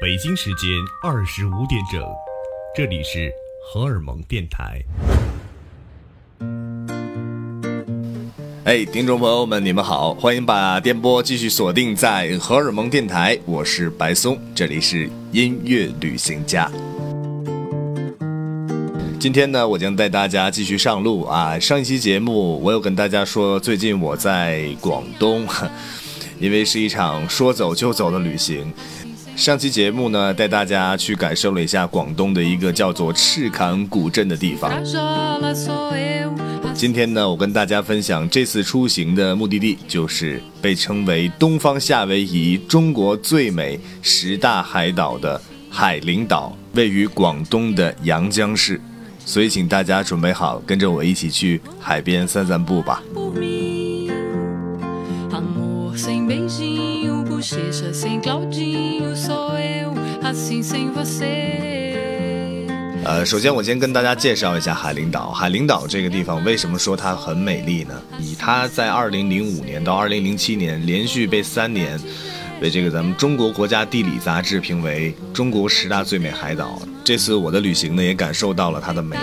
北京时间二十五点整，这里是荷尔蒙电台。哎，听众朋友们，你们好，欢迎把电波继续锁定在荷尔蒙电台，我是白松，这里是音乐旅行家。今天呢，我将带大家继续上路啊。上一期节目，我有跟大家说，最近我在广东，因为是一场说走就走的旅行。上期节目呢，带大家去感受了一下广东的一个叫做赤坎古镇的地方。今天呢，我跟大家分享这次出行的目的地，就是被称为东方夏威夷、中国最美十大海岛的海陵岛，位于广东的阳江市。所以，请大家准备好，跟着我一起去海边散散步吧。呃，首先我先跟大家介绍一下海陵岛。海陵岛这个地方为什么说它很美丽呢？以它在2005年到2007年连续被三年被这个咱们中国国家地理杂志评为中国十大最美海岛。这次我的旅行呢，也感受到了它的美。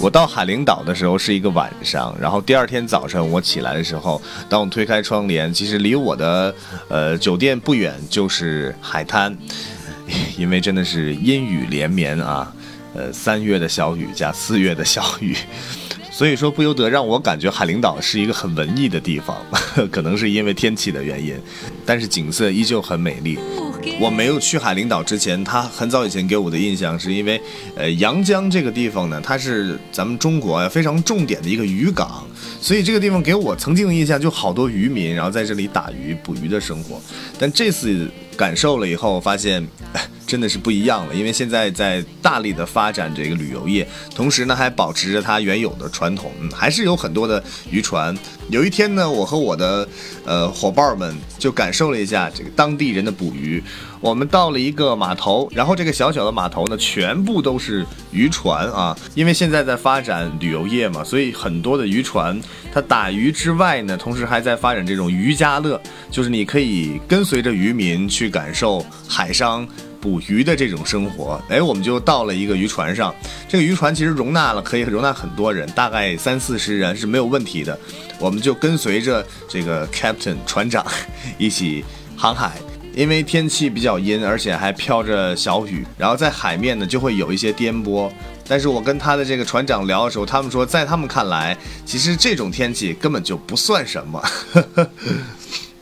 我到海陵岛的时候是一个晚上，然后第二天早上我起来的时候，当我推开窗帘，其实离我的呃酒店不远就是海滩，因为真的是阴雨连绵啊，呃三月的小雨加四月的小雨，所以说不由得让我感觉海陵岛是一个很文艺的地方，可能是因为天气的原因，但是景色依旧很美丽。我没有去海陵岛之前，他很早以前给我的印象是因为，呃，阳江这个地方呢，它是咱们中国非常重点的一个渔港，所以这个地方给我曾经的印象就好多渔民，然后在这里打鱼捕鱼的生活。但这次感受了以后，发现。真的是不一样了，因为现在在大力的发展这个旅游业，同时呢还保持着它原有的传统，还是有很多的渔船。有一天呢，我和我的呃伙伴们就感受了一下这个当地人的捕鱼。我们到了一个码头，然后这个小小的码头呢，全部都是渔船啊，因为现在在发展旅游业嘛，所以很多的渔船它打鱼之外呢，同时还在发展这种渔家乐，就是你可以跟随着渔民去感受海上。捕鱼的这种生活，哎，我们就到了一个渔船上。这个渔船其实容纳了可以容纳很多人，大概三四十人是没有问题的。我们就跟随着这个 captain 船长一起航海，因为天气比较阴，而且还飘着小雨，然后在海面呢就会有一些颠簸。但是我跟他的这个船长聊的时候，他们说在他们看来，其实这种天气根本就不算什么。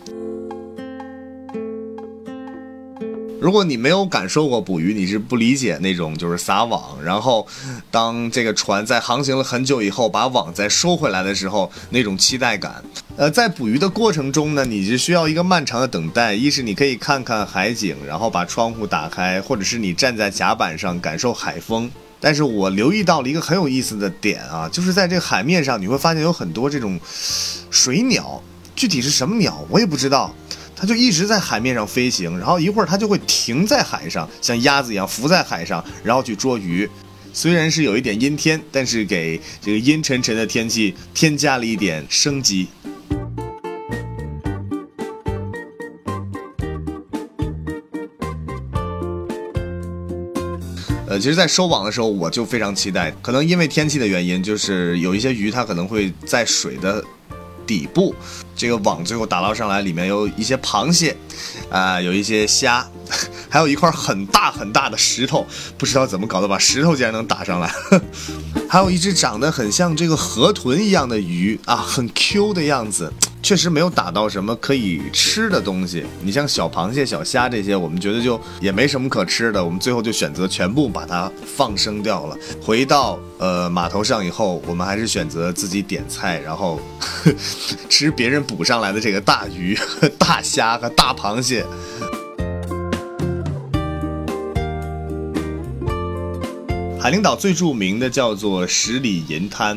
如果你没有感受过捕鱼，你是不理解那种就是撒网，然后当这个船在航行了很久以后，把网再收回来的时候，那种期待感。呃，在捕鱼的过程中呢，你是需要一个漫长的等待。一是你可以看看海景，然后把窗户打开，或者是你站在甲板上感受海风。但是我留意到了一个很有意思的点啊，就是在这个海面上，你会发现有很多这种水鸟，具体是什么鸟我也不知道。它就一直在海面上飞行，然后一会儿它就会停在海上，像鸭子一样浮在海上，然后去捉鱼。虽然是有一点阴天，但是给这个阴沉沉的天气添加了一点生机。呃，其实，在收网的时候，我就非常期待，可能因为天气的原因，就是有一些鱼它可能会在水的。底部，这个网最后打捞上来，里面有一些螃蟹，啊，有一些虾，还有一块很大很大的石头，不知道怎么搞的，把石头竟然能打上来。还有一只长得很像这个河豚一样的鱼啊，很 Q 的样子，确实没有打到什么可以吃的东西。你像小螃蟹、小虾这些，我们觉得就也没什么可吃的，我们最后就选择全部把它放生掉了。回到呃码头上以后，我们还是选择自己点菜，然后 吃别人捕上来的这个大鱼、大虾和大螃蟹。海陵岛最著名的叫做十里银滩，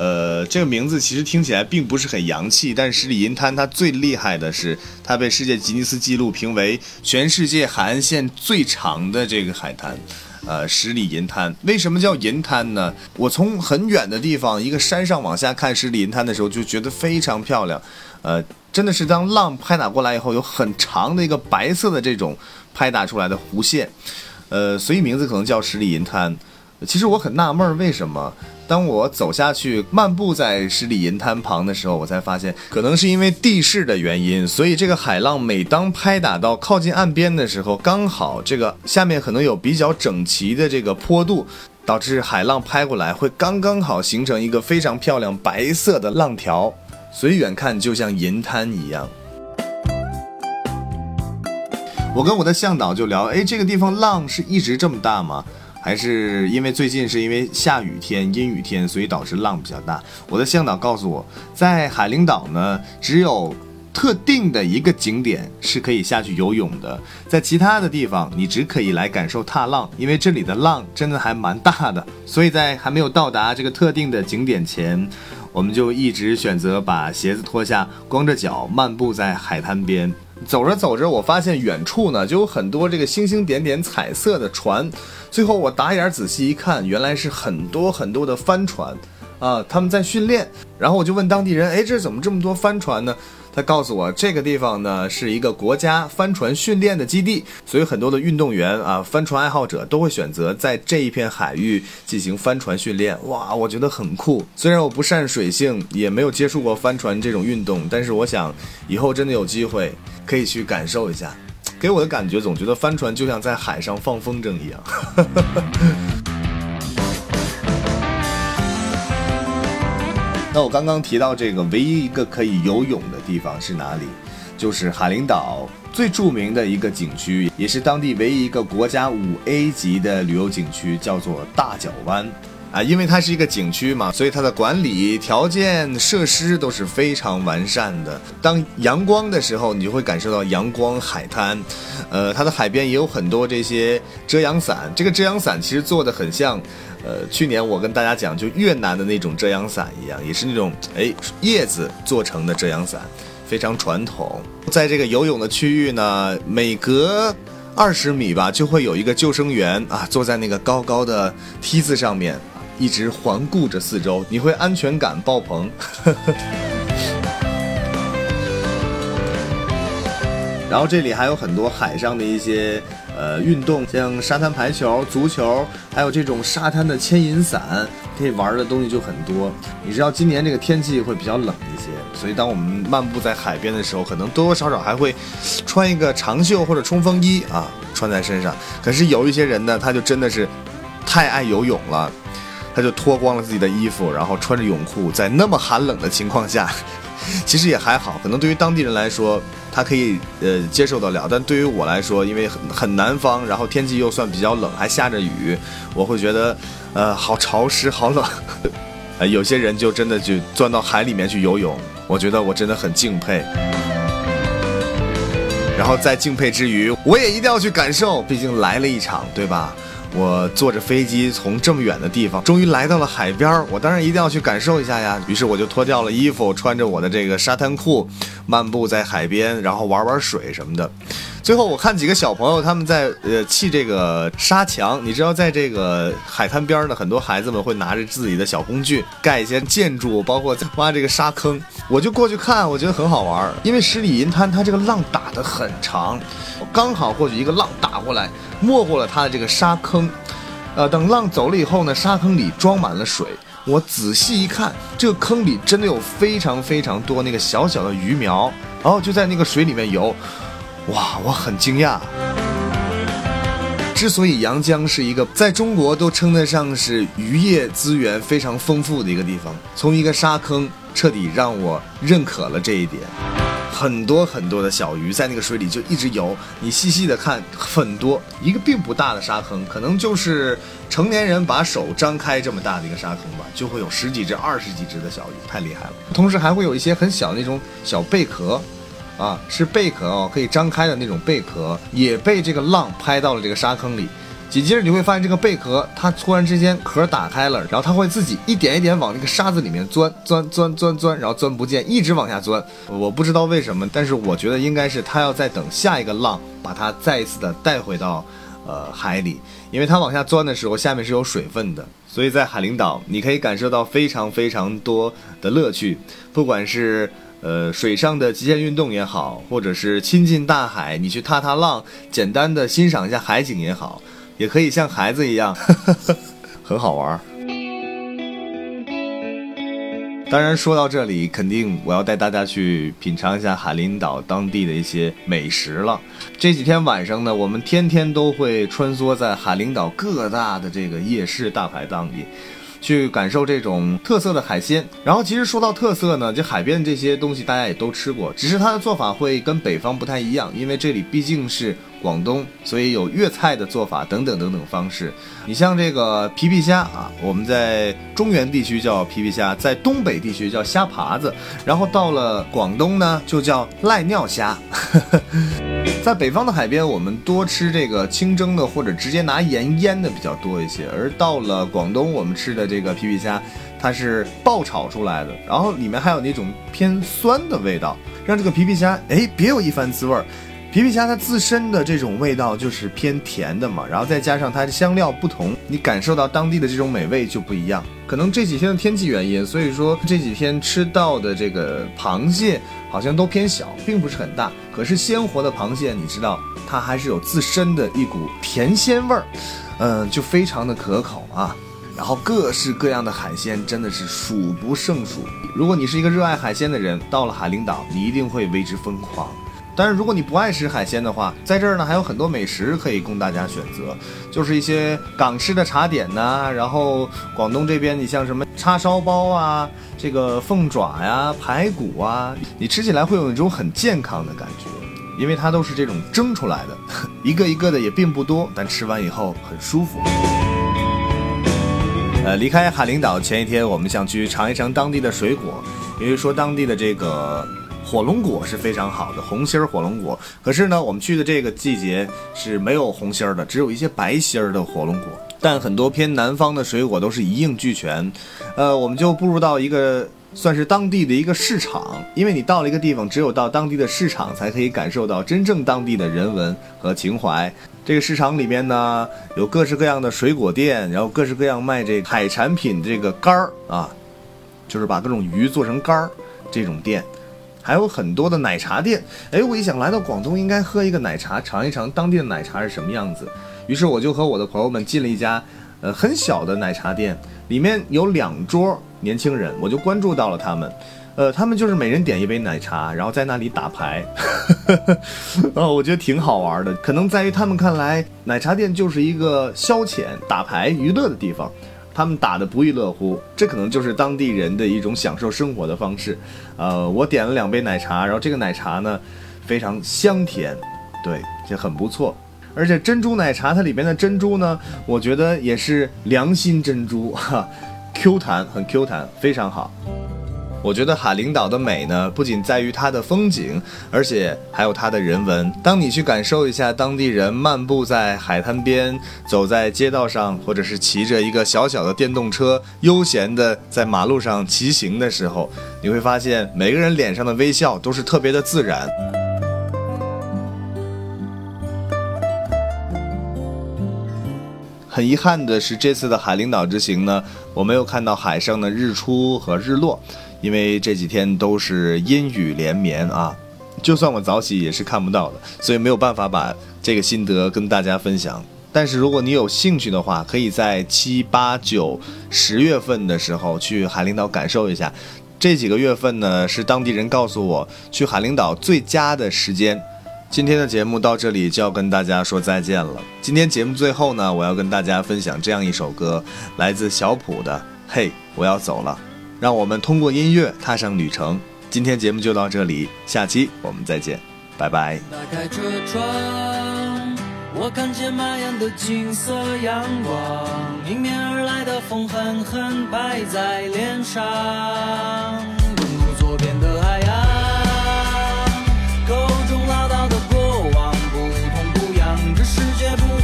呃，这个名字其实听起来并不是很洋气，但是十里银滩它最厉害的是，它被世界吉尼斯纪录评为全世界海岸线最长的这个海滩，呃，十里银滩。为什么叫银滩呢？我从很远的地方一个山上往下看十里银滩的时候，就觉得非常漂亮。呃，真的是当浪拍打过来以后，有很长的一个白色的这种拍打出来的弧线，呃，所以名字可能叫十里银滩。其实我很纳闷，为什么当我走下去漫步在十里银滩旁的时候，我才发现，可能是因为地势的原因，所以这个海浪每当拍打到靠近岸边的时候，刚好这个下面可能有比较整齐的这个坡度，导致海浪拍过来会刚刚好形成一个非常漂亮白色的浪条，所以远看就像银滩一样。我跟我的向导就聊，哎，这个地方浪是一直这么大吗？还是因为最近是因为下雨天、阴雨天，所以导致浪比较大。我的向导告诉我，在海陵岛呢，只有特定的一个景点是可以下去游泳的，在其他的地方你只可以来感受踏浪，因为这里的浪真的还蛮大的。所以在还没有到达这个特定的景点前，我们就一直选择把鞋子脱下，光着脚漫步在海滩边。走着走着，我发现远处呢就有很多这个星星点点彩色的船。最后我打眼仔细一看，原来是很多很多的帆船，啊，他们在训练。然后我就问当地人，哎，这怎么这么多帆船呢？他告诉我，这个地方呢是一个国家帆船训练的基地，所以很多的运动员啊，帆船爱好者都会选择在这一片海域进行帆船训练。哇，我觉得很酷。虽然我不善水性，也没有接触过帆船这种运动，但是我想以后真的有机会可以去感受一下。给我的感觉，总觉得帆船就像在海上放风筝一样。我刚刚提到这个唯一一个可以游泳的地方是哪里？就是海陵岛最著名的一个景区，也是当地唯一一个国家五 A 级的旅游景区，叫做大角湾。啊，因为它是一个景区嘛，所以它的管理条件、设施都是非常完善的。当阳光的时候，你就会感受到阳光海滩。呃，它的海边也有很多这些遮阳伞。这个遮阳伞其实做的很像，呃，去年我跟大家讲，就越南的那种遮阳伞一样，也是那种哎叶子做成的遮阳伞，非常传统。在这个游泳的区域呢，每隔二十米吧，就会有一个救生员啊，坐在那个高高的梯子上面。一直环顾着四周，你会安全感爆棚。然后这里还有很多海上的一些呃运动，像沙滩排球、足球，还有这种沙滩的牵引伞，可以玩的东西就很多。你知道今年这个天气会比较冷一些，所以当我们漫步在海边的时候，可能多多少少还会穿一个长袖或者冲锋衣啊，穿在身上。可是有一些人呢，他就真的是太爱游泳了。他就脱光了自己的衣服，然后穿着泳裤，在那么寒冷的情况下，其实也还好。可能对于当地人来说，他可以呃接受得了，但对于我来说，因为很很南方，然后天气又算比较冷，还下着雨，我会觉得呃好潮湿，好冷。呃，有些人就真的就钻到海里面去游泳，我觉得我真的很敬佩。然后在敬佩之余，我也一定要去感受，毕竟来了一场，对吧？我坐着飞机从这么远的地方，终于来到了海边儿，我当然一定要去感受一下呀。于是我就脱掉了衣服，穿着我的这个沙滩裤，漫步在海边，然后玩玩水什么的。最后我看几个小朋友他们在呃砌这个沙墙，你知道，在这个海滩边呢，很多孩子们会拿着自己的小工具盖一些建筑，包括挖这个沙坑。我就过去看，我觉得很好玩，因为十里银滩它这个浪打得很长，刚好或许一个浪打过来，没过了它的这个沙坑。呃，等浪走了以后呢，沙坑里装满了水。我仔细一看，这个坑里真的有非常非常多那个小小的鱼苗，然后就在那个水里面游。哇，我很惊讶。之所以阳江是一个在中国都称得上是渔业资源非常丰富的一个地方，从一个沙坑彻底让我认可了这一点。很多很多的小鱼在那个水里就一直游，你细细的看，很多一个并不大的沙坑，可能就是成年人把手张开这么大的一个沙坑吧，就会有十几只、二十几只的小鱼，太厉害了。同时还会有一些很小的那种小贝壳。啊，是贝壳哦，可以张开的那种贝壳，也被这个浪拍到了这个沙坑里。紧接着你会发现，这个贝壳它突然之间壳打开了，然后它会自己一点一点往那个沙子里面钻，钻，钻，钻，钻，然后钻不见，一直往下钻。我不知道为什么，但是我觉得应该是它要再等下一个浪把它再一次的带回到呃海里，因为它往下钻的时候下面是有水分的，所以在海陵岛你可以感受到非常非常多的乐趣，不管是。呃，水上的极限运动也好，或者是亲近大海，你去踏踏浪，简单的欣赏一下海景也好，也可以像孩子一样，很好玩。当然，说到这里，肯定我要带大家去品尝一下海陵岛当地的一些美食了。这几天晚上呢，我们天天都会穿梭在海陵岛各大的这个夜市大排档里。去感受这种特色的海鲜，然后其实说到特色呢，就海边这些东西大家也都吃过，只是它的做法会跟北方不太一样，因为这里毕竟是广东，所以有粤菜的做法等等等等方式。你像这个皮皮虾啊，我们在中原地区叫皮皮虾，在东北地区叫虾爬子，然后到了广东呢就叫赖尿虾。在北方的海边，我们多吃这个清蒸的或者直接拿盐腌的比较多一些，而到了广东，我们吃的这个皮皮虾，它是爆炒出来的，然后里面还有那种偏酸的味道，让这个皮皮虾哎别有一番滋味儿。皮皮虾它自身的这种味道就是偏甜的嘛，然后再加上它的香料不同，你感受到当地的这种美味就不一样。可能这几天的天气原因，所以说这几天吃到的这个螃蟹好像都偏小，并不是很大。可是鲜活的螃蟹，你知道它还是有自身的一股甜鲜味儿，嗯，就非常的可口啊。然后各式各样的海鲜真的是数不胜数。如果你是一个热爱海鲜的人，到了海陵岛，你一定会为之疯狂。但是如果你不爱吃海鲜的话，在这儿呢还有很多美食可以供大家选择，就是一些港式的茶点呐，然后广东这边你像什么叉烧包啊，这个凤爪呀、排骨啊，你吃起来会有一种很健康的感觉，因为它都是这种蒸出来的，一个一个的也并不多，但吃完以后很舒服。呃，离开海陵岛前一天，我们想去尝一尝当地的水果，因为说当地的这个。火龙果是非常好的，红心儿火龙果。可是呢，我们去的这个季节是没有红心儿的，只有一些白心儿的火龙果。但很多偏南方的水果都是一应俱全。呃，我们就步入到一个算是当地的一个市场，因为你到了一个地方，只有到当地的市场才可以感受到真正当地的人文和情怀。这个市场里面呢，有各式各样的水果店，然后各式各样卖这海产品这个干儿啊，就是把各种鱼做成干儿这种店。还有很多的奶茶店，哎，我一想来到广东应该喝一个奶茶，尝一尝当地的奶茶是什么样子。于是我就和我的朋友们进了一家，呃，很小的奶茶店，里面有两桌年轻人，我就关注到了他们，呃，他们就是每人点一杯奶茶，然后在那里打牌，哦，我觉得挺好玩的。可能在于他们看来，奶茶店就是一个消遣、打牌、娱乐的地方。他们打的不亦乐乎，这可能就是当地人的一种享受生活的方式。呃，我点了两杯奶茶，然后这个奶茶呢非常香甜，对，这很不错。而且珍珠奶茶它里面的珍珠呢，我觉得也是良心珍珠，哈，Q 弹，很 Q 弹，非常好。我觉得海陵岛的美呢，不仅在于它的风景，而且还有它的人文。当你去感受一下当地人漫步在海滩边、走在街道上，或者是骑着一个小小的电动车悠闲的在马路上骑行的时候，你会发现每个人脸上的微笑都是特别的自然。很遗憾的是，这次的海陵岛之行呢，我没有看到海上的日出和日落。因为这几天都是阴雨连绵啊，就算我早起也是看不到的，所以没有办法把这个心得跟大家分享。但是如果你有兴趣的话，可以在七八九十月份的时候去海陵岛感受一下。这几个月份呢，是当地人告诉我去海陵岛最佳的时间。今天的节目到这里就要跟大家说再见了。今天节目最后呢，我要跟大家分享这样一首歌，来自小普的《嘿，我要走了》。让我们通过音乐踏上旅程。今天节目就到这里，下期我们再见，拜拜。打开车窗，我看见满眼的金色阳光，迎面而来的风狠狠拍在脸上，拥入左边的海洋，口中唠叨的过往不痛不痒，这世界不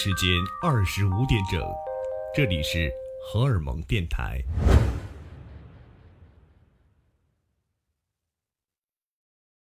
时间二十五点整，这里是荷尔蒙电台。